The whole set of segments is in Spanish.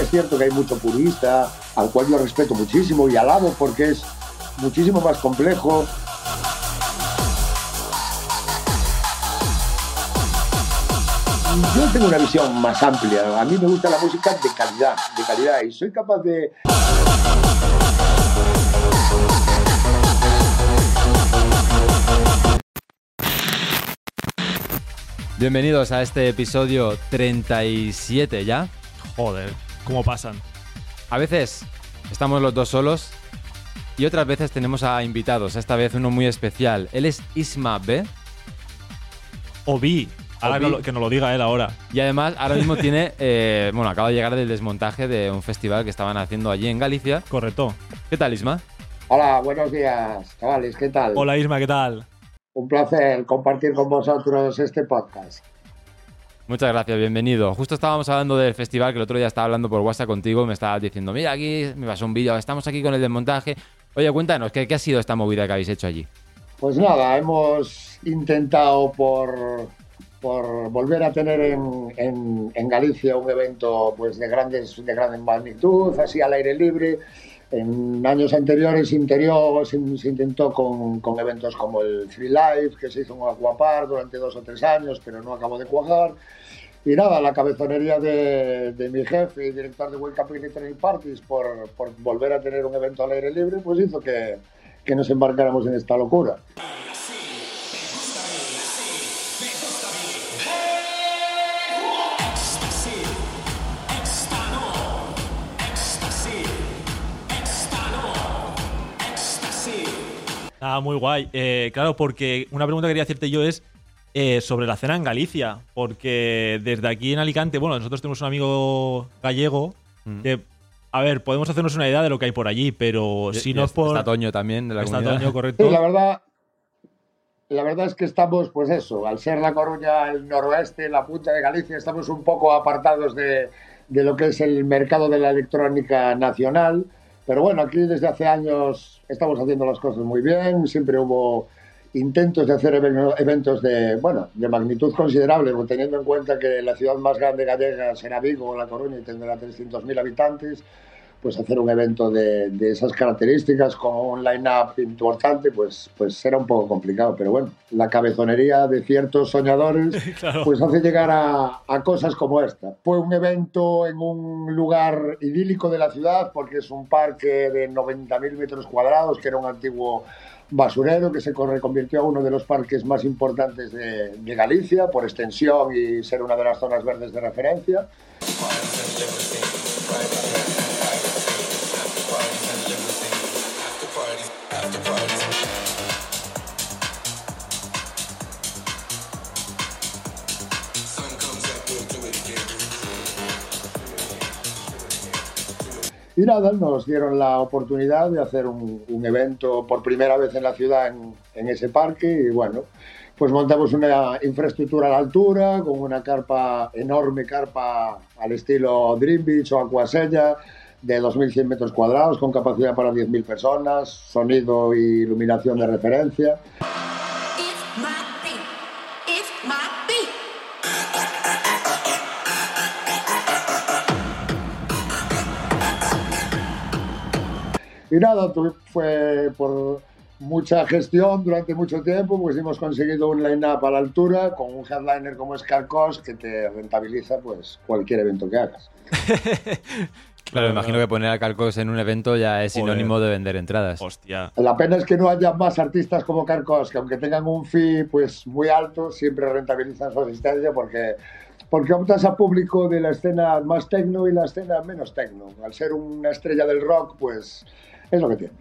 Es cierto que hay mucho purista, al cual yo respeto muchísimo y alabo porque es muchísimo más complejo. Yo tengo una visión más amplia. A mí me gusta la música de calidad, de calidad, y soy capaz de Bienvenidos a este episodio 37 ya. Joder, ¿cómo pasan? A veces estamos los dos solos y otras veces tenemos a invitados. Esta vez uno muy especial. Él es Isma B. O vi. Ahora Obi. no lo- que nos lo diga él ahora. Y además ahora mismo tiene, eh, bueno, acaba de llegar del desmontaje de un festival que estaban haciendo allí en Galicia. Correcto. ¿Qué tal, Isma? Hola, buenos días, chavales, ¿qué tal? Hola Isma, ¿qué tal? Un placer compartir con vosotros este podcast. Muchas gracias, bienvenido. Justo estábamos hablando del festival, que el otro día estaba hablando por WhatsApp contigo, me estabas diciendo, mira, aquí me pasó un vídeo, estamos aquí con el desmontaje. Oye, cuéntanos, ¿qué, qué ha sido esta movida que habéis hecho allí? Pues nada, hemos intentado por, por volver a tener en, en- en Galicia un evento pues de grandes de gran magnitud, así al aire libre. En años anteriores interior se, se intentó con, con eventos como el Free Life, que se hizo en Aquapar durante dos o tres años, pero no acabó de cuajar. Y nada, la cabezonería de, de mi jefe y director de World Cup Training Parties por, por volver a tener un evento al aire libre, pues hizo que, que nos embarcáramos en esta locura. Ah, muy guay. Eh, claro, porque una pregunta que quería hacerte yo es eh, sobre la cena en Galicia. Porque desde aquí en Alicante, bueno, nosotros tenemos un amigo gallego Mm. que, a ver, podemos hacernos una idea de lo que hay por allí, pero si Y no es está- por. Está Toño también, de la Está comunidad. Toño, correcto. Sí, la verdad, la verdad es que estamos, pues eso, al ser La Coruña el noroeste, la punta de Galicia, estamos un poco apartados de, de lo que es el mercado de la electrónica nacional. Pero bueno, aquí desde hace años estamos haciendo las cosas muy bien, siempre hubo intentos de hacer even- eventos de, bueno, de magnitud considerable, teniendo en cuenta que la ciudad más grande gallega será Vigo, La Coruña, y tendrá 300.000 habitantes, pues hacer un evento de, de esas características con un line-up importante, pues, pues será un poco complicado. Pero bueno, la cabezonería de ciertos soñadores Claro. pues hace llegar a, a cosas como esta. Fue un evento en un lugar idílico de la ciudad, porque es un parque de 90.000 metros cuadrados, que era un antiguo basurero que se co- reconvirtió a uno de los parques más importantes de, de Galicia, por extensión y ser una de las zonas verdes de referencia. Y nada, nos dieron la oportunidad de hacer un, un evento por primera vez en la ciudad en, en ese parque y bueno, pues montamos una infraestructura a la altura con una carpa, enorme carpa al estilo Dream Beach o Aquasella de 2.100 metros cuadrados con capacidad para 10.000 personas, sonido y iluminación de referencia. Y nada, fue por mucha gestión durante mucho tiempo, pues hemos conseguido un line-up a la altura con un headliner como es Carcos que te rentabiliza pues cualquier evento que hagas. Claro, imagino que poner a Carcos en un evento ya es Joder. sinónimo de vender entradas. Hostia. La pena es que no haya más artistas como Carcos, que aunque tengan un fee pues muy alto, siempre rentabilizan su asistencia porque, porque optas a público de la escena más tecno y la escena menos tecno. Al ser una estrella del rock, pues es lo que tiene.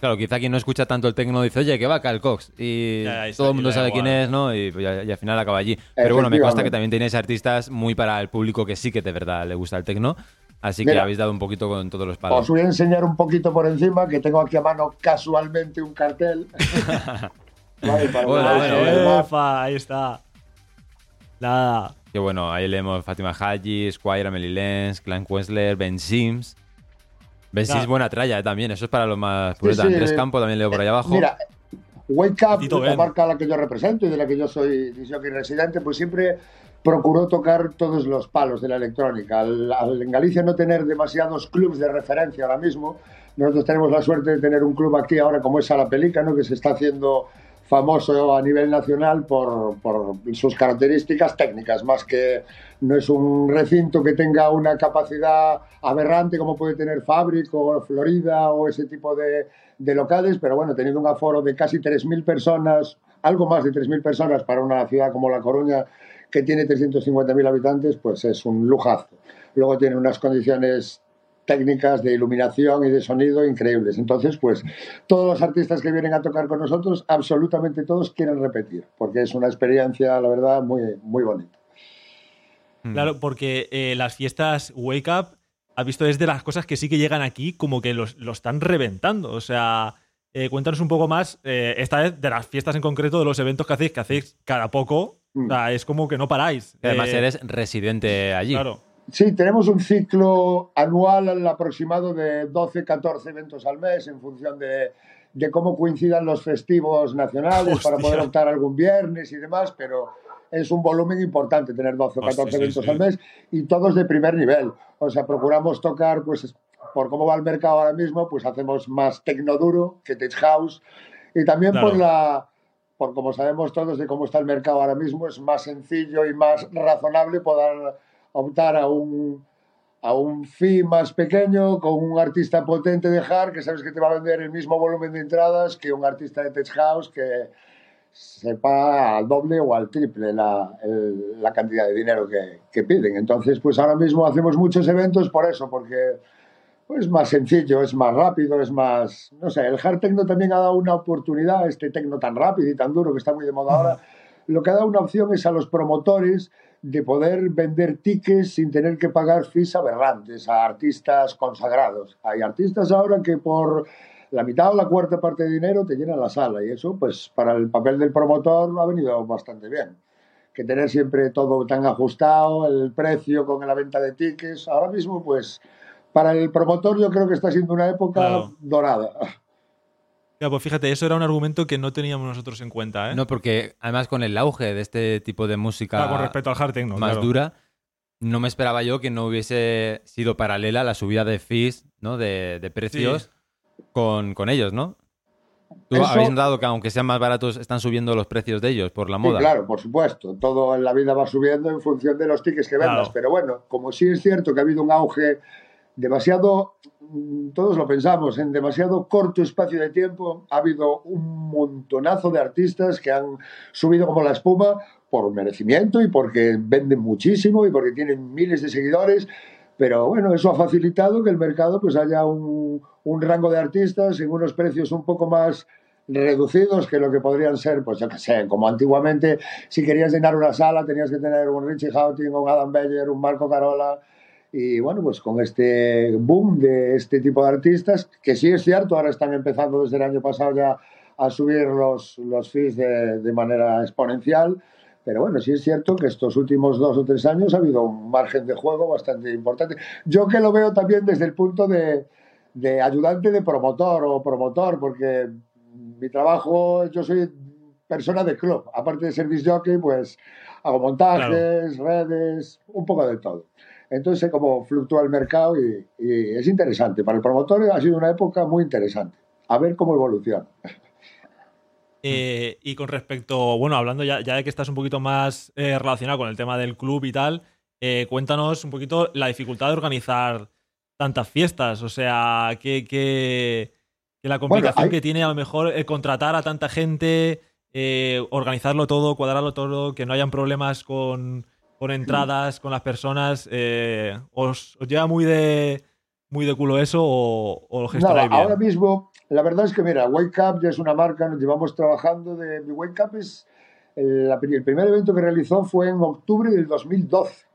Claro, quizá quien no escucha tanto el tecno dice, oye, que va Carl Cox. Y Ya, ya, todo el mundo sabe igual. quién es, ¿no? Y, ya- y al final acaba allí. Pero bueno, me consta que también tenéis artistas muy para el público que sí que de verdad le gusta el tecno. Así que Mira. habéis dado un poquito con todos los Os palos. voy a enseñar un poquito por encima, que tengo aquí a mano casualmente un cartel. Vale, para Bueno, que bueno, veáis, bueno. ¿verdad? Efa, ahí está. Nada. Que bueno, ahí leemos Fátima Haji, Squire, Amelie Lenz, Clan Quensler, Ben Sims. Ben Sims, Claro. buena tralla eh, también, eso es para los más Sí, puretas. sí, Andrés eh, Campo también leo por ahí abajo. Mira, Wake Up, Tito la Ben. marca a la que yo represento y de la que yo soy jockey residente, pues siempre procuró tocar todos los palos de la electrónica. Al, al en Galicia no tener demasiados clubs de referencia ahora mismo, nosotros tenemos la suerte de tener un club aquí ahora como es Sala Pelícano, que se está haciendo famoso a nivel nacional por, sus características técnicas, más que no es un recinto que tenga una capacidad aberrante como puede tener Fabric o Florida o ese tipo de, de locales, pero bueno, teniendo un aforo de casi 3.000 personas, algo más de 3.000 personas para una ciudad como La Coruña que tiene 350.000 habitantes, pues es un lujazo. Luego tiene unas condiciones técnicas de iluminación y de sonido increíbles. Entonces, pues todos los artistas que vienen a tocar con nosotros, absolutamente todos quieren repetir, porque es una experiencia, la verdad, muy, muy bonita. Mm. Claro, porque eh, las fiestas Wake Up, has visto, es de las cosas que sí que llegan aquí como que los- lo están reventando. O sea, eh, cuéntanos un poco más, eh, esta vez, de las fiestas en concreto, de los eventos que hacéis, que hacéis cada poco. O sea, es como que no paráis. Además, Eh, eres residente allí. Claro. Sí, tenemos un ciclo anual al aproximado de 12, 14 eventos al mes en función de, de cómo coincidan los festivos nacionales para poder optar algún viernes y demás, pero es un volumen importante tener 12 o Hostia, 14 sí, eventos sí. al mes y todos de primer nivel. O sea, procuramos tocar, pues por cómo va el mercado ahora mismo, pues hacemos más tecno duro que tech house y también Claro. por la por como sabemos todos de cómo está el mercado ahora mismo, es más sencillo y más razonable poder optar a un, a un fee más pequeño con un artista potente de hard que sabes que te va a vender el mismo volumen de entradas que un artista de tech house que sepa al doble o al triple la, el- la cantidad de dinero que, que piden. Entonces, pues ahora mismo hacemos muchos eventos por eso, porque pues, es más sencillo, es más rápido, es más... No sé, el hard techno también ha dado una oportunidad, este techno tan rápido y tan duro que está muy de moda ahora, lo que ha dado una opción es a los promotores de poder vender tickets sin tener que pagar fees aberrantes a artistas consagrados. Hay artistas ahora que por la mitad o la cuarta parte de dinero te llenan la sala y eso pues para el papel del promotor ha venido bastante bien. Que tener siempre todo tan ajustado, el precio con la venta de tickets, ahora mismo pues para el promotor yo creo que está siendo una época Claro. dorada. Ya, pues fíjate, eso era un argumento que no teníamos nosotros en cuenta, ¿eh? No, porque además con el auge de este tipo de música Ah, con respecto al hard techno, más claro. dura, no me esperaba yo que no hubiese sido paralela la subida de fees, ¿no? De, de precios con, con ellos, ¿no? ¿Tú Eso- habéis notado que aunque sean más baratos están subiendo los precios de ellos por la Sí, moda? claro, por supuesto. Todo en la vida va subiendo en función de los tickets que vendas. Claro. Pero bueno, como sí es cierto que ha habido un auge demasiado, todos lo pensamos, en demasiado corto espacio de tiempo, ha habido un montonazo de artistas que han subido como la espuma por merecimiento y porque venden muchísimo y porque tienen miles de seguidores. Pero bueno, eso ha facilitado que el mercado pues haya un, un rango de artistas en unos precios un poco más reducidos que lo que podrían ser, pues yo qué sé, como antiguamente, si querías llenar una sala tenías que tener un Richie Houghton, un Adam Beyer, un Marco Carola. Y bueno, pues con este boom de este tipo de artistas, que sí es cierto, ahora están empezando desde el año pasado ya a subir los, los fees de, de manera exponencial. Pero bueno, sí es cierto que estos últimos dos o tres años ha habido un margen de juego bastante importante. Yo que lo veo también desde el punto de, de ayudante de promotor o promotor, porque mi trabajo, yo soy persona de club. Aparte de ser disc jockey, pues hago montajes, redes, un poco de todo. Entonces sé cómo fluctúa el mercado y, y es interesante. Para el promotor ha sido una época muy interesante. A ver cómo evoluciona. Eh, y con respecto, bueno, hablando ya, ya de que estás un poquito más eh, relacionado con el tema del club y tal, eh, cuéntanos un poquito la dificultad de organizar tantas fiestas. O sea, que, que, que la complicación hay- que tiene a lo mejor eh, contratar a tanta gente, organizarlo todo, cuadrarlo todo, que no hayan problemas con, con entradas, con las personas. eh, ¿os, os lleva muy de, muy de culo eso o, o lo Nada, gestionáis bien? ahora mismo, la verdad es que, mira, Wake Up ya es una marca, nos llevamos trabajando de. Mi Wake Up es. El, la- el primer evento que realizó fue en octubre del 2012.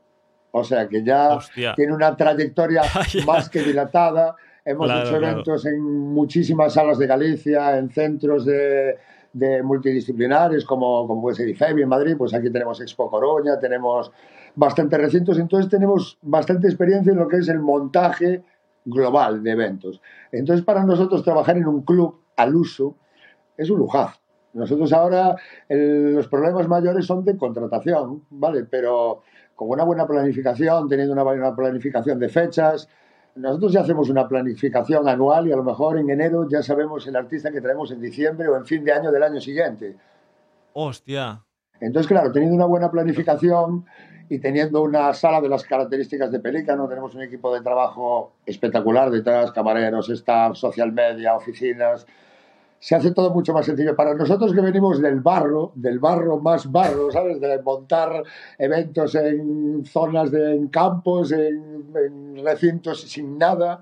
O sea que ya Hostia. tiene una trayectoria más que dilatada. Hemos Claro, hecho claro. eventos en muchísimas salas de Galicia, en centros de, de multidisciplinares como, como puede ser IFEBI en Madrid, pues aquí tenemos Expo Coruña, tenemos bastantes recintos, entonces tenemos bastante experiencia en lo que es el montaje global de eventos. Entonces para nosotros trabajar en un club al uso es un lujazo. Nosotros ahora el- los problemas mayores son de contratación, ¿vale? Pero con una buena planificación, teniendo una buena planificación de fechas, nosotros ya hacemos una planificación anual y a lo mejor en enero ya sabemos el artista que traemos en diciembre o en fin de año del año siguiente. Hostia. Entonces, claro, teniendo una buena planificación y teniendo una sala de las características de Pelícano, tenemos un equipo de trabajo espectacular detrás, camareros, staff, social media, oficinas. Se hace todo mucho más sencillo. Para nosotros que venimos del barro, del barro más barro, ¿sabes? De montar eventos en zonas, de, en campos, en, en recintos sin nada,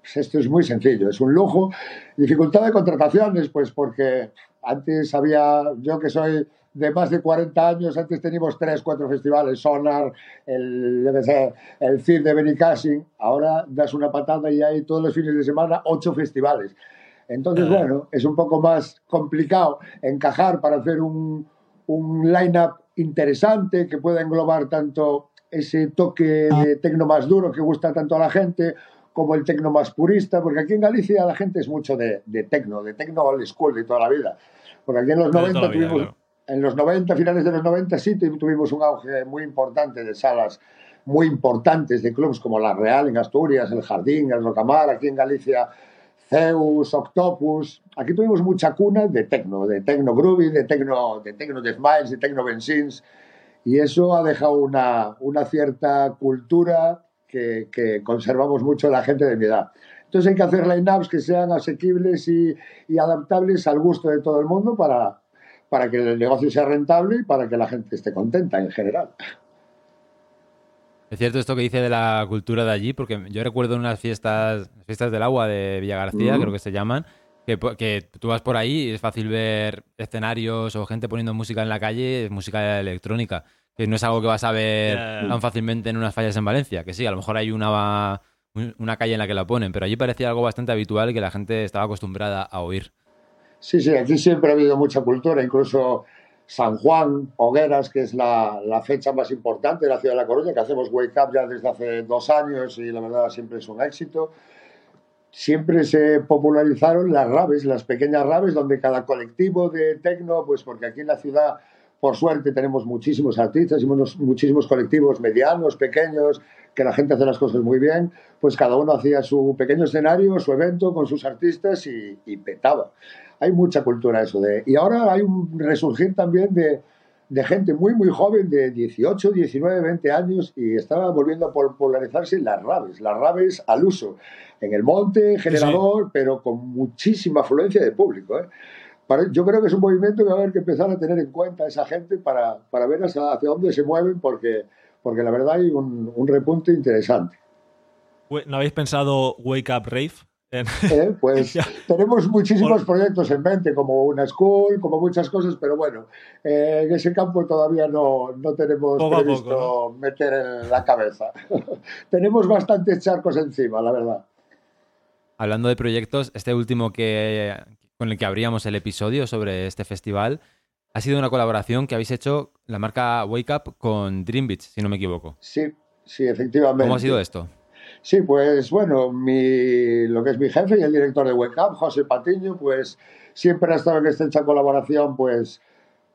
pues esto es muy sencillo, es un lujo. Dificultad de contrataciones, pues porque antes había, yo que soy de más de 40 años, antes teníamos tres, cuatro festivales, Sonar, el, el CID de Benicassin, ahora das una patada y hay todos los fines de semana ocho festivales. Entonces, Ah. bueno, es un poco más complicado encajar para hacer un, un line-up interesante que pueda englobar tanto ese toque de tecno más duro que gusta tanto a la gente como el tecno más purista, porque aquí en Galicia la gente es mucho de, de tecno, de tecno old school de toda la vida. Porque aquí en los De toda 90 la vida, tuvimos, claro. en los 90, finales de los 90, sí tu- tuvimos un auge muy importante de salas muy importantes de clubs como La Real en Asturias, El Jardín, El Rocamar, aquí en Galicia, Zeus, Octopus. Aquí tuvimos mucha cuna de tecno, de tecno groovy, de tecno, de tecno de smiles, de tecno benzins. Y eso ha dejado una, una cierta cultura que, que conservamos mucho la gente de mi edad. Entonces hay que hacer line-ups que sean asequibles y, y adaptables al gusto de todo el mundo para, para que el negocio sea rentable y para que la gente esté contenta en general. Es cierto esto que dice de la cultura de allí, porque yo recuerdo unas fiestas, fiestas del agua de Villa García, Mm. creo que se llaman, que, que tú vas por ahí y es fácil ver escenarios o gente poniendo música en la calle, es música electrónica, que no es algo que vas a ver Ya. tan fácilmente en unas fallas en Valencia, que sí, a lo mejor hay una, una calle en la que la ponen, pero allí parecía algo bastante habitual y que la gente estaba acostumbrada a oír. Sí, sí, aquí siempre ha habido mucha cultura, incluso San Juan, Hogueras, que es la, la fecha más importante de la ciudad de La Coruña, que hacemos Wake Up ya desde hace dos años y la verdad siempre es un éxito. Siempre se popularizaron las raves, las pequeñas raves, donde cada colectivo de tecno, pues porque aquí en la ciudad, por suerte, tenemos muchísimos artistas y muchísimos colectivos medianos, pequeños, que la gente hace las cosas muy bien, pues cada uno hacía su pequeño escenario, su evento con sus artistas y, y petaba. Hay mucha cultura eso de y ahora hay un resurgir también de, de gente muy muy joven de 18, 19, 20 años y estaba volviendo a popularizarse las raves, las raves al uso en el monte, generador, pero con muchísima afluencia de público. ¿eh? Para- Yo creo que es un movimiento que va a haber que empezar a tener en cuenta a esa gente para, para ver hacia, hacia dónde se mueven porque, porque la verdad hay un, un repunte interesante. ¿No habéis pensado Wake Up Rave? En- ¿eh? Pues tenemos muchísimos proyectos en mente, como una school, como muchas cosas, pero bueno, eh, en ese campo todavía no, no tenemos Poco a previsto poco, meter en la cabeza. tenemos bastantes charcos encima, la verdad. Hablando de proyectos, este último que, con el que abríamos el episodio sobre este festival ha sido una colaboración que habéis hecho la marca Wake Up con Dream Beach, si no me equivoco. Sí, sí, efectivamente. ¿Cómo ha sido esto? Sí, pues bueno, mi, lo que es mi jefe y el director de Up, José Patiño, pues siempre ha estado en estrecha colaboración, pues,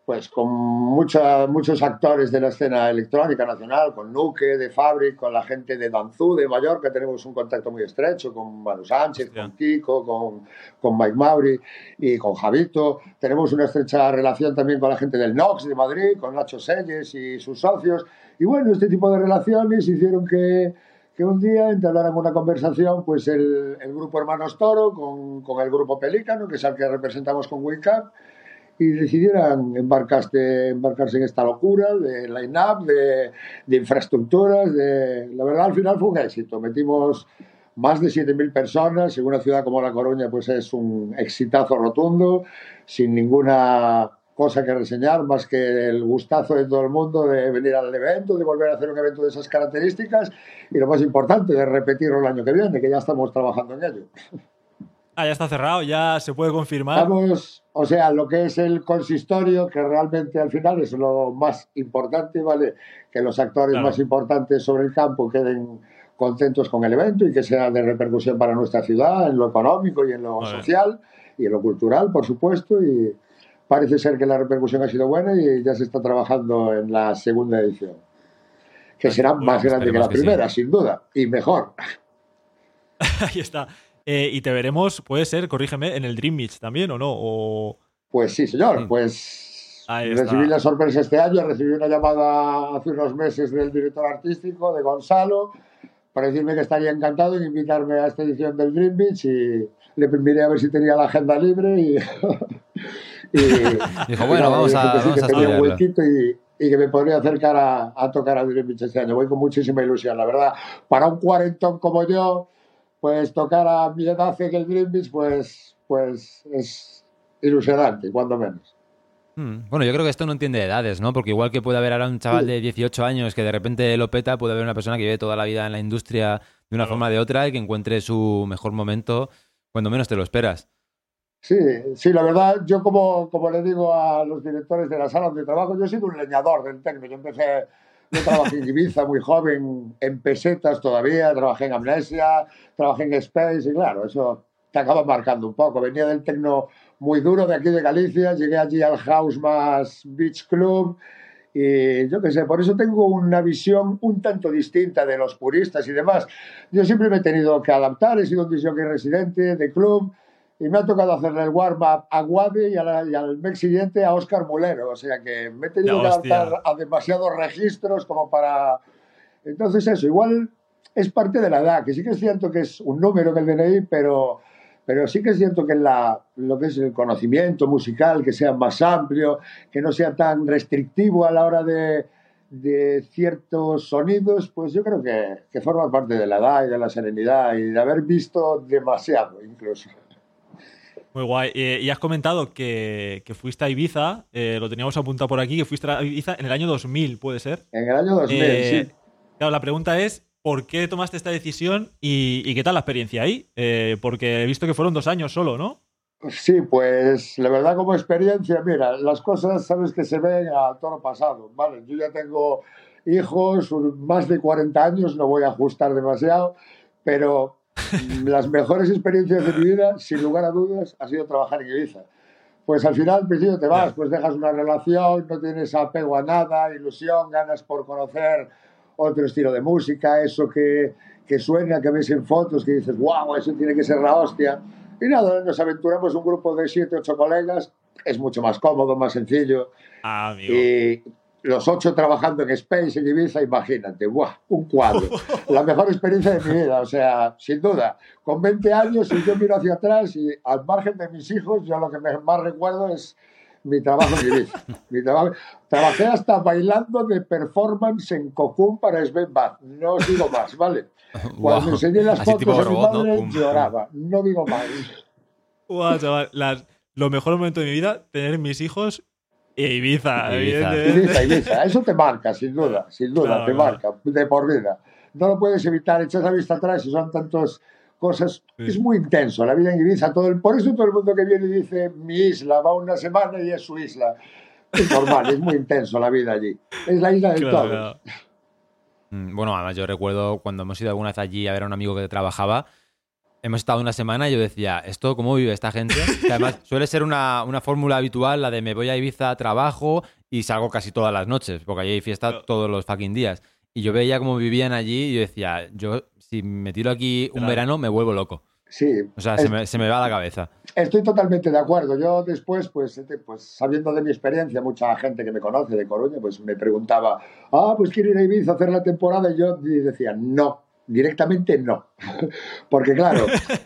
pues con mucha- muchos actores de la escena electrónica nacional, con Nuke, de Fabric, con la gente de Danzú, de Mallorca, tenemos un contacto muy estrecho con Manu Sánchez, Hostia. con Kiko, con, con Mike Mauri y con Javito. Tenemos una estrecha relación también con la gente del Nox de Madrid, con Nacho Selles y sus socios. Y bueno, este tipo de relaciones hicieron que, que un día entablaran una conversación pues el, el grupo Hermanos Toro con, con el grupo Pelícano, que es el que representamos con Wake Up, y decidieran embarcarse, embarcarse en esta locura de line-up, de, de infraestructuras. De... La verdad, al final fue un éxito. Metimos más de 7.000 personas en una ciudad como La Coruña, pues es un exitazo rotundo, sin ninguna cosa que reseñar, más que el gustazo de todo el mundo de venir al evento, de volver a hacer un evento de esas características y lo más importante, de repetirlo el año que viene, que ya estamos trabajando en ello. Ah, ya está cerrado, ya se puede confirmar. Estamos, o sea, lo que es el consistorio, que realmente al final es lo más importante, ¿vale? Que los actores Claro. más importantes sobre el campo queden contentos con el evento y que sea de repercusión para nuestra ciudad, en lo económico y en lo social y en lo cultural, por supuesto. Y parece ser que la repercusión ha sido buena y ya se está trabajando en la segunda edición. Que será Bueno, más grande que la que sí. primera, sin duda, y mejor. Ahí está. Eh, y te veremos, puede ser, corrígeme, en el Dream Beach también, ¿o no? O... Pues sí, señor. Sí. Pues Ahí está. recibí la sorpresa este año, recibí una llamada hace unos meses del director artístico, de Gonzalo, para decirme que estaría encantado en invitarme a esta edición del Dream Beach y le miré a ver si tenía la agenda libre y... y Dijo, y bueno, nada, vamos dije a, vamos a tenía un huequito y, y que me podría acercar a, a tocar al Dream Beach este año. Voy con muchísima ilusión, la verdad. Para un cuarentón como yo, pues tocar a mi edad en el Dream Beach, pues, pues es ilusionante, cuando menos. Mm, Bueno, yo creo que esto no entiende de edades, ¿no? Porque igual que puede haber ahora un chaval de 18 años que de repente lo peta, puede haber una persona que lleve toda la vida en la industria de una Claro. forma o de otra y que encuentre su mejor momento cuando menos te lo esperas. Sí, sí, la verdad, yo como, como le digo a los directores de la sala donde trabajo, yo he sido un leñador del tecno. Yo empecé, yo trabajé en Ibiza muy joven, en pesetas todavía, trabajé en Amnesia, trabajé en Space y claro, eso te acaba marcando un poco. Venía del tecno muy duro de aquí de Galicia, llegué allí al house más beach club y yo qué sé, por eso tengo una visión un tanto distinta de los puristas y demás. Yo siempre me he tenido que adaptar, he sido un disjockey residente de club y me ha tocado hacerle el warm-up a Guade y, y al mes siguiente a Oscar Mulero. O sea que me he tenido que adaptar a demasiados registros como para... Entonces eso, igual es parte de la edad, que sí que es cierto que es un número que el DNI, pero, pero sí que es cierto que la, lo que es el conocimiento musical, que sea más amplio, que no sea tan restrictivo a la hora de, de ciertos sonidos, pues yo creo que, que forma parte de la edad y de la serenidad y de haber visto demasiado incluso. Muy guay. Eh, y has comentado que, que fuiste a Ibiza, eh, lo teníamos apuntado por aquí, que fuiste a Ibiza en el año 2000, ¿puede ser? En el año 2000, Eh, sí. Claro, la pregunta es, ¿por qué tomaste esta decisión y, y qué tal la experiencia ahí? Eh, porque he visto que fueron dos años solo, ¿no? Sí, pues la verdad como experiencia, mira, las cosas sabes que se ven a toro pasado, ¿vale? Yo ya tengo hijos, más de 40 años, no voy a ajustar demasiado, pero las mejores experiencias de mi vida, sin lugar a dudas, ha sido trabajar en Ibiza. Pues al final, al principio te vas, pues dejas una relación, no tienes apego a nada, ilusión, ganas por conocer otro estilo de música, eso que, que suena, que ves en fotos, que dices, wow, eso tiene que ser la hostia. Y nada, nos aventuramos un grupo de siete, ocho colegas, es mucho más cómodo, más sencillo. Ah, amigo. Y los ocho trabajando en Space, en Ibiza, imagínate, ¡buah! Un cuadro. La mejor experiencia de mi vida, o sea, sin duda. Con 20 años, y yo miro hacia atrás y al margen de mis hijos, yo lo que más recuerdo es mi trabajo en Ibiza. Mi trabajo- Trabajé hasta bailando de performance en Cocoon para Sven Bad. No os digo más, ¿vale? Cuando me enseñé las Así fotos a mi robot, ¿no? madre, pum. lloraba. No digo más. Guau, chaval, las- los mejores momentos de mi vida, tener mis hijos e Ibiza, Ibiza. Ibiza, Ibiza. Eso te marca, sin duda, sin duda, Claro, te claro. marca de por vida. No lo puedes evitar, echas la vista atrás y son tantas cosas. Sí. Es muy intenso la vida en Ibiza. Todo el, por eso todo el mundo que viene y dice mi isla, va una semana y es su isla. Es normal, es muy intenso la vida allí. Es la isla de Claro, claro. Mm, Bueno, además yo recuerdo cuando hemos ido alguna vez allí a ver a un amigo que trabajaba, hemos estado una semana y yo decía, ¿esto cómo vive esta gente? Que además suele ser una, una fórmula habitual, la de me voy a Ibiza, trabajo y salgo casi todas las noches, porque allí hay fiesta todos los fucking días. Y yo veía cómo vivían allí y yo decía, yo si me tiro aquí un Claro. verano me vuelvo loco. Sí, O sea, es- se me, se me va la cabeza. Estoy totalmente de acuerdo. Yo después, pues, este, pues, sabiendo de mi experiencia, mucha gente que me conoce de Coruña, pues me preguntaba, ah, pues quiero ir a Ibiza a hacer la temporada. Y yo decía, no, directamente no. Porque claro,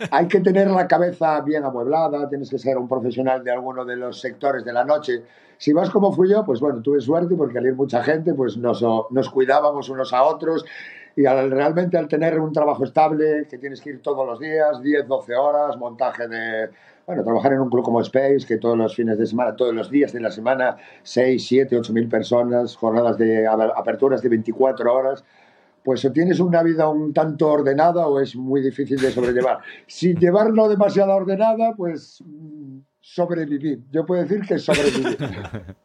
hay que tener la cabeza bien amueblada, tienes que ser un profesional de alguno de los sectores de la noche. Si vas como fui yo, pues bueno, tuve suerte porque al ir mucha gente, pues nos, nos cuidábamos unos a otros. Y al- realmente al tener un trabajo estable, que tienes que ir todos los días, 10, 12 horas, montaje de... Bueno, trabajar en un club como Space, que todos los fines de semana, todos los días de la semana, 6, 7, 8 mil personas, jornadas de aperturas de 24 horas, pues o tienes una vida un tanto ordenada o es muy difícil de sobrellevar. Sin llevarlo demasiado ordenada, pues mm, sobrevivir. Yo puedo decir que sobrevivir.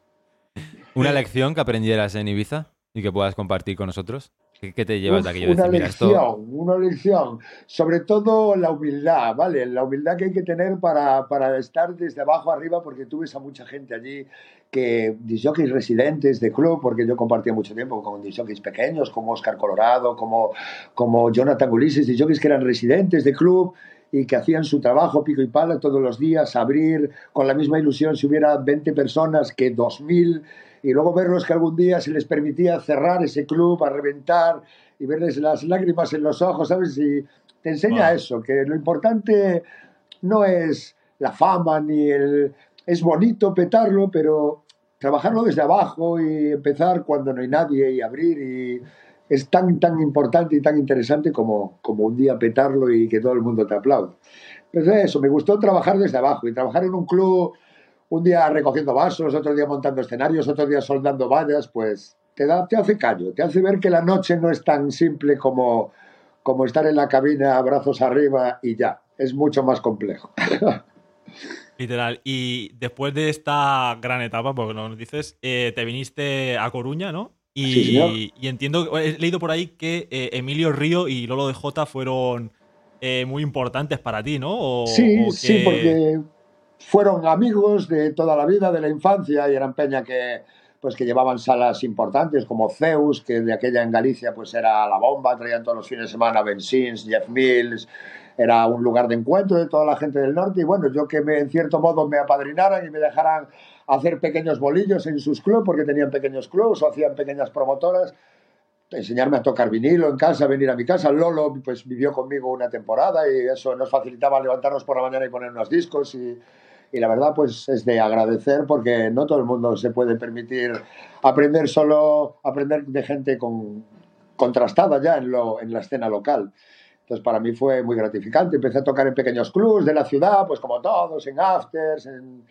¿Una lección que aprendieras en Ibiza y que puedas compartir con nosotros? ¿Qué, te llevas Uf, de aquello? una Decir, lección, esto... una lección. Sobre todo la humildad, ¿vale? La humildad que hay que tener para, para estar desde abajo arriba, porque tú ves a mucha gente allí que disjockeys residentes de club, porque yo compartía mucho tiempo con disjockeys pequeños, como Oscar Colorado, como, como Jonathan Ulises, disjockeys que eran residentes de club y que hacían su trabajo pico y pala todos los días, abrir con la misma ilusión si hubiera 20 personas que 2.000 y luego verlos que algún día se les permitía cerrar ese club, a reventar y verles las lágrimas en los ojos, ¿sabes? Y te enseña Wow. eso, que lo importante no es la fama ni el... Es bonito petarlo, pero trabajarlo desde abajo y empezar cuando no hay nadie y abrir y es tan, tan importante y tan interesante como, como un día petarlo y que todo el mundo te aplaude. Pues eso, me gustó trabajar desde abajo y trabajar en un club un día recogiendo vasos, otro día montando escenarios, otro día soldando vallas, pues te, da, te hace callo, te hace ver que la noche no es tan simple como, como estar en la cabina, brazos arriba y ya. Es mucho más complejo. Literal. Y después de esta gran etapa, porque nos dices, eh, te viniste a Coruña, ¿no? Y, Sí, y entiendo, he leído por ahí que eh, Emilio Río y Lolo de Jota fueron eh, muy importantes para ti, ¿no? O- Sí, o sí, que- porque fueron amigos de toda la vida, de la infancia, y eran peña que, pues, que llevaban salas importantes como Zeus, que de aquella en Galicia pues era la bomba, traían todos los fines de semana Ben Sims, Jeff Mills, era un lugar de encuentro de toda la gente del norte, y bueno, yo que me, en cierto modo me apadrinaran y me dejaran hacer pequeños bolillos en sus clubs, porque tenían pequeños clubs o hacían pequeñas promotoras, enseñarme a tocar vinilo en casa, venir a mi casa. Lolo pues vivió conmigo una temporada y eso nos facilitaba levantarnos por la mañana y poner unos discos y, y la verdad pues es de agradecer porque no todo el mundo se puede permitir aprender solo, aprender de gente con, contrastada ya en, lo, en la escena local. Entonces para mí fue muy gratificante. Empecé a tocar en pequeños clubs de la ciudad, pues como todos, en afters, en,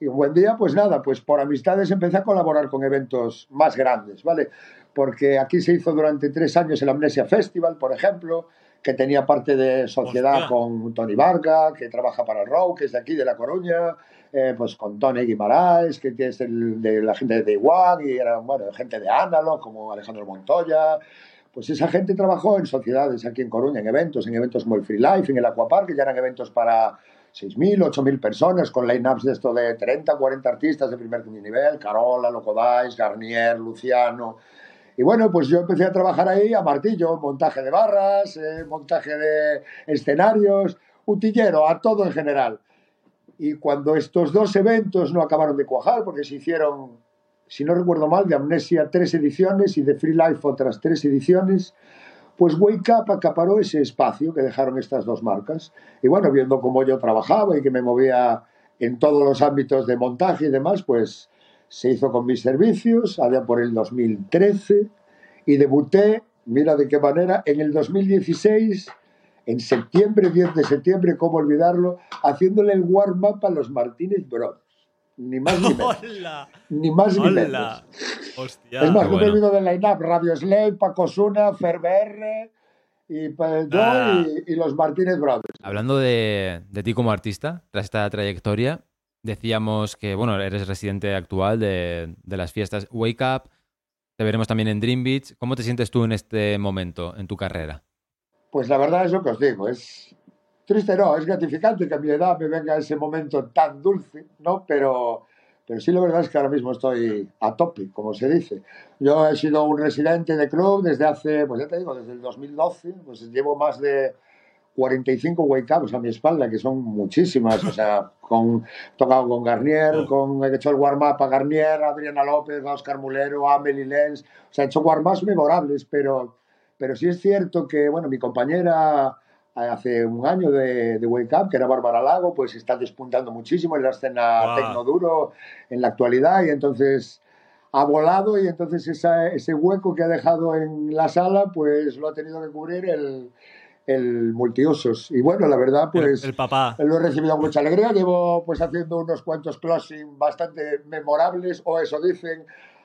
y un buen día, pues nada, pues por amistades empecé a colaborar con eventos más grandes, ¿vale? Porque aquí se hizo durante tres años el Amnesia Festival, por ejemplo, que tenía parte de sociedad Hostia. con Tony Varga, que trabaja para el ROW, que es de aquí, de La Coruña, eh, pues con Tony Guimaraes, que es el, de la gente de One, y era, bueno, gente de Analog, como Alejandro Montoya. Pues esa gente trabajó en sociedades aquí en Coruña, en eventos, en eventos como el Free Life, en el Aquapark, que ya eran eventos para 6.000, 8.000 personas, con line-ups de esto de 30, 40 artistas de primer nivel, Carola, Locodais, Garnier, Luciano. Y bueno, pues yo empecé a trabajar ahí a martillo, montaje de barras, eh, montaje de escenarios, utillero, a todo en general. Y cuando estos dos eventos no acabaron de cuajar, porque se hicieron, si no recuerdo mal, de Amnesia tres ediciones y de Free Life otras tres ediciones, pues Wake Up acaparó ese espacio que dejaron estas dos marcas. Y bueno, viendo cómo yo trabajaba y que me movía en todos los ámbitos de montaje y demás, pues se hizo con mis servicios allá por el 2013 y debuté, mira de qué manera, en el 2016, en septiembre, 10 de septiembre, cómo olvidarlo, haciéndole el warm-up a los Martínez Brothers. Ni más ni menos. ¡Hola! Ni más ni menos. ¡Hola! Hostia. Es más, Qué no me bueno. olvido del line-up, Radio Slave, Paco Suna, Ferber y pues, Ah. y, y los Martínez Brothers. Hablando de, de ti como artista, tras esta trayectoria, decíamos que, bueno, eres residente actual de, de las fiestas Wake Up, te veremos también en Dream Beach. ¿Cómo te sientes tú en este momento, en tu carrera? Pues la verdad es lo que os digo, es triste, no, es gratificante que a mi edad me venga ese momento tan dulce, ¿no? Pero, pero sí la verdad es que ahora mismo estoy a tope, como se dice. Yo he sido un residente de club desde hace, pues ya te digo, desde el 2012, pues llevo más de 45 wake ups a mi espalda, que son muchísimas, o sea, con, he tocado con Garnier, con, he hecho el warm-up a Garnier, a Adriana López, a Oscar Mulero, a Amelie Lenz, o sea, he hecho warm-ups memorables, pero, pero sí es cierto que, bueno, mi compañera hace un año de, de Wake Up, que era Bárbara Lago, pues está despuntando muchísimo en la escena Guau. tecnoduro en la actualidad y entonces ha volado y entonces esa- ese hueco que ha dejado en la sala, pues lo ha tenido que cubrir el, el multiusos. Y bueno, la verdad, El- pues el, papá. lo he recibido con mucha alegría. Llevo pues haciendo unos cuantos closing bastante memorables, o eso dicen,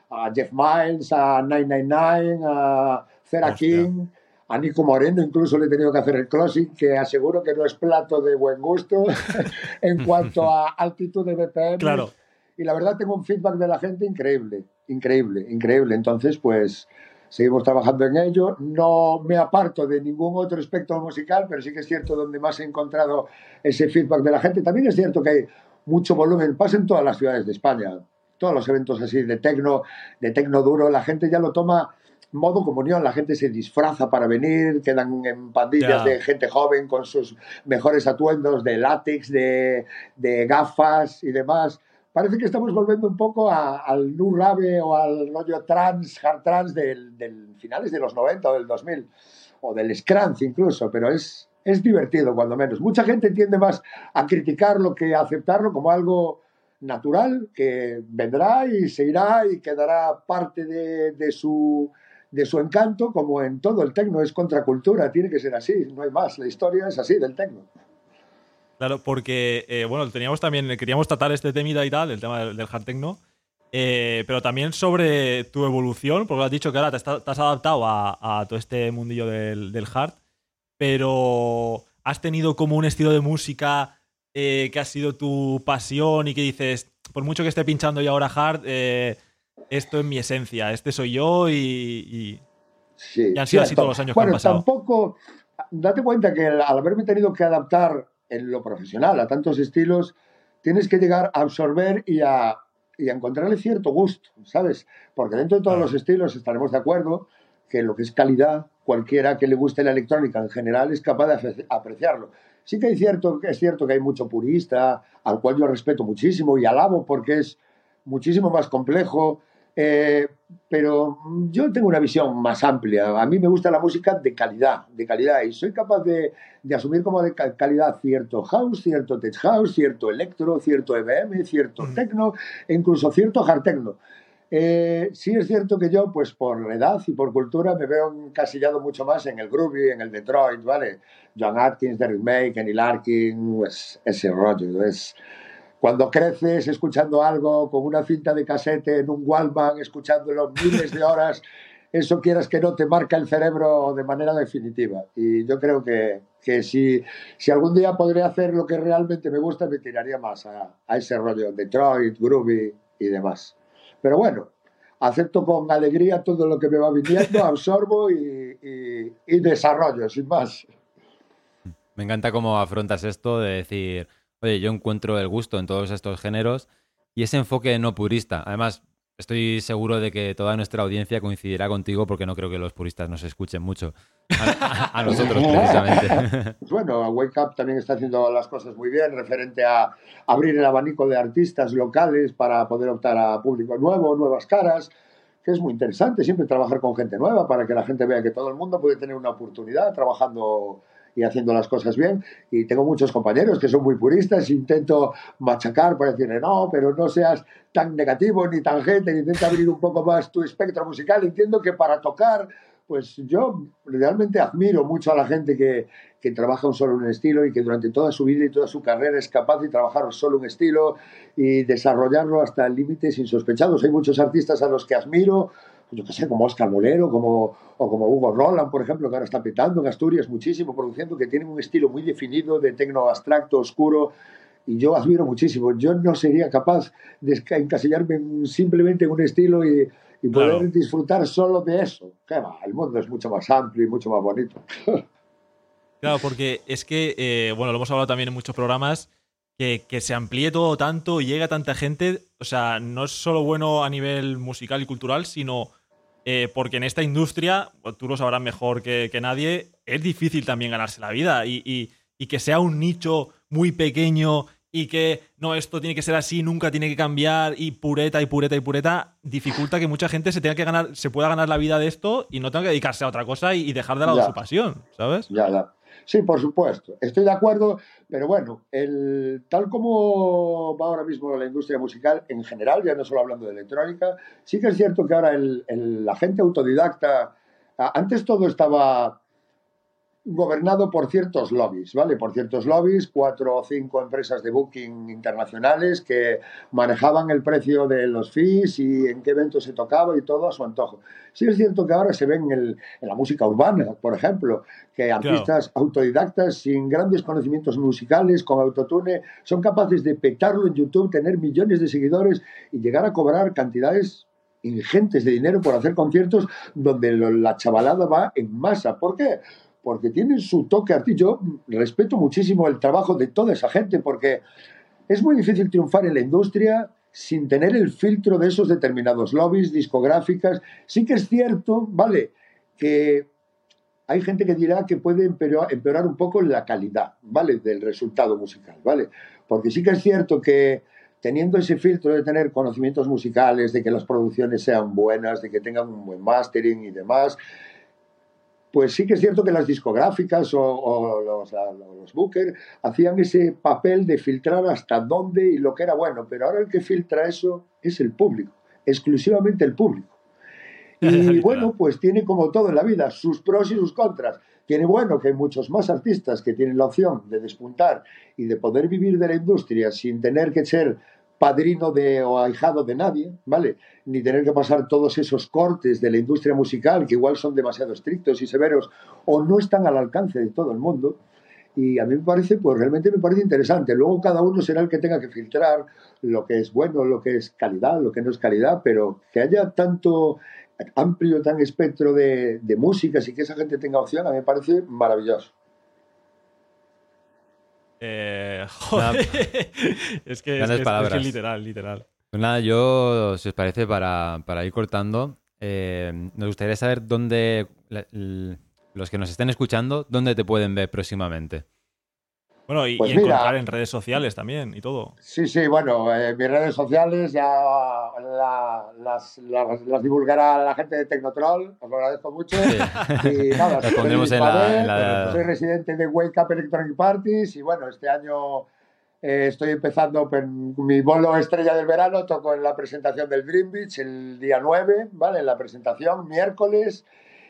a Jeff Miles, a 999, a Cera Hostia. King, a Nico Moreno, incluso le he tenido que hacer el closing, que aseguro que no es plato de buen gusto en cuanto a altitud de BPM. Claro. Y la verdad tengo un feedback de la gente increíble, increíble, increíble. Entonces, pues Seguimos trabajando en ello. No me aparto de ningún otro espectro musical, pero sí que es cierto donde más he encontrado ese feedback de la gente. También es cierto que hay mucho volumen. Pasa en todas las ciudades de España. Todos los eventos así de tecno, de tecno duro, la gente ya lo toma modo comunión. La gente se disfraza para venir, quedan en pandillas Ya. de gente joven con sus mejores atuendos de látex, de, de gafas y demás. Parece que estamos volviendo un poco a- al nu rave o al rollo trans, hard trans del, del finales de los 90 o del 2000 o del scrunch incluso, pero es, es divertido cuando menos. Mucha gente tiende más a criticarlo que a aceptarlo como algo natural que vendrá y se irá y quedará parte de, de su, de su encanto, como en todo el tecno es contracultura, tiene que ser así, no hay más, la historia es así del tecno. Claro, porque, eh, bueno, teníamos también, queríamos tratar este temita y tal, el tema del, del hard techno, eh, pero también sobre tu evolución, porque has dicho que ahora te, está- te has adaptado a, a todo este mundillo del, del hard, pero has tenido como un estilo de música eh, que ha sido tu pasión y que dices, por mucho que esté pinchando yo ahora hard, eh, esto es mi esencia, este soy yo y... y- Sí, Y han sido así cierto. todos los años que han bueno, pasado. tampoco, date cuenta que al haberme tenido que adaptar en lo profesional a tantos estilos, tienes que llegar a absorber y a, y a encontrarle cierto gusto, ¿sabes? Porque dentro de todos los estilos estaremos de acuerdo que lo que es calidad, cualquiera que le guste la electrónica en general es capaz de apreciarlo. Sí que hay cierto, es cierto que hay mucho purista, al cual yo respeto muchísimo y alabo porque es muchísimo más complejo, eh, pero yo tengo una visión más amplia. A mí me gusta la música de calidad, de calidad, y soy capaz de, de asumir como de ca- calidad cierto house, cierto tech house, cierto electro, cierto EBM, cierto Mm. techno, e incluso cierto hard techno. Eh, sí es cierto que yo, pues por edad y por cultura, me veo encasillado mucho más en el groovy, en el Detroit, ¿vale? John Atkins, Derrick May, Kenny Larkin, pues ese rollo. Es, cuando creces escuchando algo con una cinta de casete en un Walkman, escuchándolo miles de horas, eso quieras que no te marca el cerebro de manera definitiva. Y yo creo que, que si, si algún día podré hacer lo que realmente me gusta, me tiraría más a, a ese rollo Detroit, groovy y demás. Pero bueno, acepto con alegría todo lo que me va viniendo, absorbo y, y- y desarrollo, sin más. Me encanta cómo afrontas esto de decir, oye, yo encuentro el gusto en todos estos géneros y ese enfoque no purista. Además, estoy seguro de que toda nuestra audiencia coincidirá contigo porque no creo que los puristas nos escuchen mucho. A, a- a nosotros, precisamente. Pues bueno, Wake Up también está haciendo las cosas muy bien referente a abrir el abanico de artistas locales para poder optar a público nuevo, nuevas caras, que es muy interesante siempre trabajar con gente nueva para que la gente vea que todo el mundo puede tener una oportunidad trabajando y haciendo las cosas bien. Y tengo muchos compañeros que son muy puristas, intento machacar para decirle, no, pero no seas tan negativo ni tan gente, intenta abrir un poco más tu espectro musical. Entiendo que para tocar, pues yo realmente admiro mucho a la gente que, que trabaja solo un estilo y que durante toda su vida y toda su carrera es capaz de trabajar solo un estilo y desarrollarlo hasta límites insospechados. Hay muchos artistas a los que admiro, yo que sé, como Oscar Molero como, o como Hugo Roland, por ejemplo, que ahora está petando en Asturias muchísimo, produciendo, que tienen un estilo muy definido de tecno abstracto, oscuro, y yo admiro muchísimo. Yo no sería capaz de encasillarme en- simplemente en un estilo y, y poder Claro. disfrutar solo de eso. ¿Qué va? El mundo es mucho más amplio y mucho más bonito. Claro, porque es que, eh, bueno, lo hemos hablado también en muchos programas, que, que se amplíe todo tanto y llegue a tanta gente, o sea, no es solo bueno a nivel musical y cultural, sino eh, porque en esta industria, tú lo sabrás mejor que, que nadie, es difícil también ganarse la vida y, y- y que sea un nicho muy pequeño y que no, esto tiene que ser así, nunca tiene que cambiar y pureta y pureta y pureta, dificulta que mucha gente se tenga que ganar, se pueda ganar la vida de esto y no tenga que dedicarse a otra cosa y, y dejar de lado Ya. su pasión, ¿sabes? Ya, ya. Sí, por supuesto. Estoy de acuerdo, pero bueno, el, tal como va ahora mismo la industria musical en general, ya no solo hablando de electrónica, sí que es cierto que ahora el, el- la gente autodidacta, antes todo estaba gobernado por ciertos lobbies, ¿vale? Por ciertos lobbies, cuatro o cinco empresas de booking internacionales que manejaban el precio de los fees y en qué eventos se tocaba y todo a su antojo. Sí es cierto que ahora se ven en, el- en la música urbana, por ejemplo, que artistas autodidactas sin grandes conocimientos musicales, con autotune, son capaces de petarlo en YouTube, tener millones de seguidores y llegar a cobrar cantidades ingentes de dinero por hacer conciertos donde lo- la chavalada va en masa. ¿Por qué? Porque tienen su toque artístico. Yo respeto muchísimo el trabajo de toda esa gente porque es muy difícil triunfar en la industria sin tener el filtro de esos determinados lobbies, discográficas. Sí que es cierto, ¿vale? Que hay gente que dirá que puede empeorar, un poco la calidad, ¿vale? Del resultado musical, ¿vale? Porque sí que es cierto que teniendo ese filtro de tener conocimientos musicales, de que las producciones sean buenas, de que tengan un buen mastering y demás, pues sí que es cierto que las discográficas o, o los, los bookers hacían ese papel de filtrar hasta dónde y lo que era bueno, pero ahora el que filtra eso es el público, exclusivamente el público. Y bueno, pues tiene como todo en la vida, sus pros y sus contras. Tiene bueno que hay muchos más artistas que tienen la opción de despuntar y de poder vivir de la industria sin tener que ser padrino de, o ahijado de nadie, ¿vale? Ni tener que pasar todos esos cortes de la industria musical que igual son demasiado estrictos y severos o no están al alcance de todo el mundo. Y a mí me parece, pues realmente me parece interesante. Luego cada uno será el que tenga que filtrar lo que es bueno, lo que es calidad, lo que no es calidad, pero que haya tanto amplio, tan espectro de, de músicas y que esa gente tenga opción, a mí me parece maravilloso. Eh, joder. es que es, que que literal, literal. Pues nada, yo, si os parece, para, para ir cortando, eh, nos gustaría saber dónde, la- los que nos estén escuchando, dónde te pueden ver próximamente. Bueno, y, Pues y mira. encontrar en redes sociales también y todo. Sí, sí, bueno, eh, mis redes sociales ya la- las, las- las divulgará la gente de Tecnotroll, os lo agradezco mucho. Y nada, soy pondremos en la- en la- soy residente de Wake Up Electronic Parties y bueno, este año eh, estoy empezando con mi bolo estrella del verano, toco en la presentación del Dream Beach el día 9, ¿vale? En la presentación, miércoles.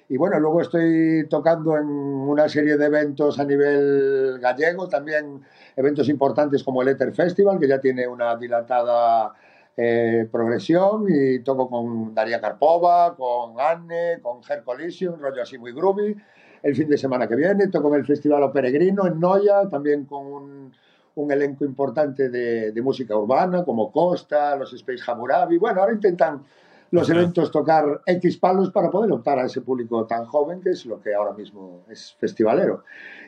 Y bueno, luego estoy tocando en una serie de eventos a nivel gallego, también eventos importantes como el Ether Festival, que ya tiene una dilatada eh, progresión, y toco con Daria Karpova, con Anne, con Her Collision, rollo así muy groovy. El fin de semana que viene toco en el Festival O Peregrino en Noya, también con un, un elenco importante de, de música urbana, como Costa, los Space Hammurabi. Bueno, ahora intentan los Ajá. eventos tocar X palos para poder optar a ese público tan joven que es lo que ahora mismo es festivalero.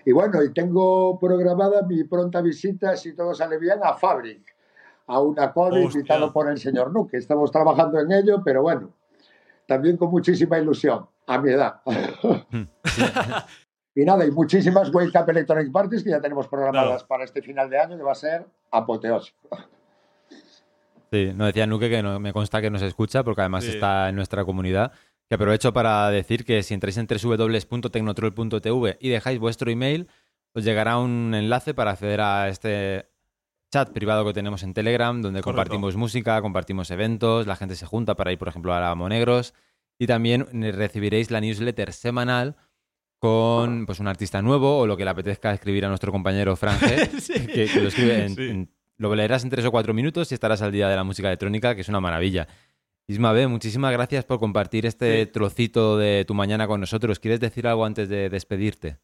Y bueno, y tengo programada mi pronta visita, si todo sale bien, a Fabric, a una Hostia. invitado por el señor Nuque. Estamos trabajando en ello, pero bueno, también con muchísima ilusión, a mi edad. y nada, y muchísimas Wake Up Electronic Parties que ya tenemos programadas Claro. para este final de año, que va a ser apoteósico. Sí, nos decía Nuke que no, me consta que nos escucha porque además Sí. está en nuestra comunidad. Que aprovecho para decir que si entráis en www.tecnotroll.tv y dejáis vuestro email, os llegará un enlace para acceder a este chat privado que tenemos en Telegram, donde Correcto. compartimos música, compartimos eventos, la gente se junta para ir, por ejemplo, a la Monegros. Y también recibiréis la newsletter semanal con pues, un artista nuevo o lo que le apetezca escribir a nuestro compañero Franje, Sí. que, que lo escribe en, Sí. en- lo leerás en tres o cuatro minutos y estarás al día de la música electrónica, que es una maravilla. Isma B, muchísimas gracias por compartir este Sí. trocito de tu mañana con nosotros. ¿Quieres decir algo antes de despedirte?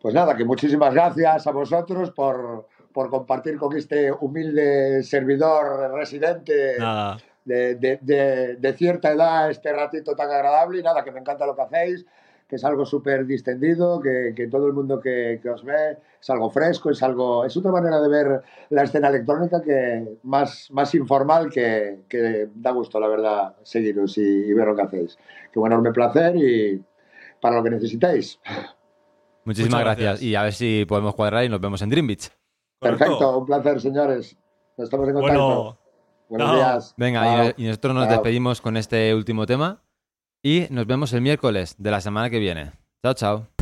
Pues nada, que muchísimas gracias a vosotros por, por compartir con este humilde servidor residente Nada. de, de- de- de cierta edad este ratito tan agradable y nada, que me encanta lo que hacéis, que es algo súper distendido, que, que todo el mundo que, que os ve es algo fresco, es algo es otra manera de ver la escena electrónica que más, más informal que, que da gusto, la verdad, seguiros y, y ver lo que hacéis. Que un enorme placer y para lo que necesitéis. Muchísimas gracias. gracias. y a ver si podemos cuadrar y nos vemos en Dream Beach. Perfecto, un placer, señores. Nos estamos en contacto. Bueno, Buenos días. Venga, Chao. y, y nosotros nos Chao. despedimos con este último tema y nos vemos el miércoles de la semana que viene. Chao, chao.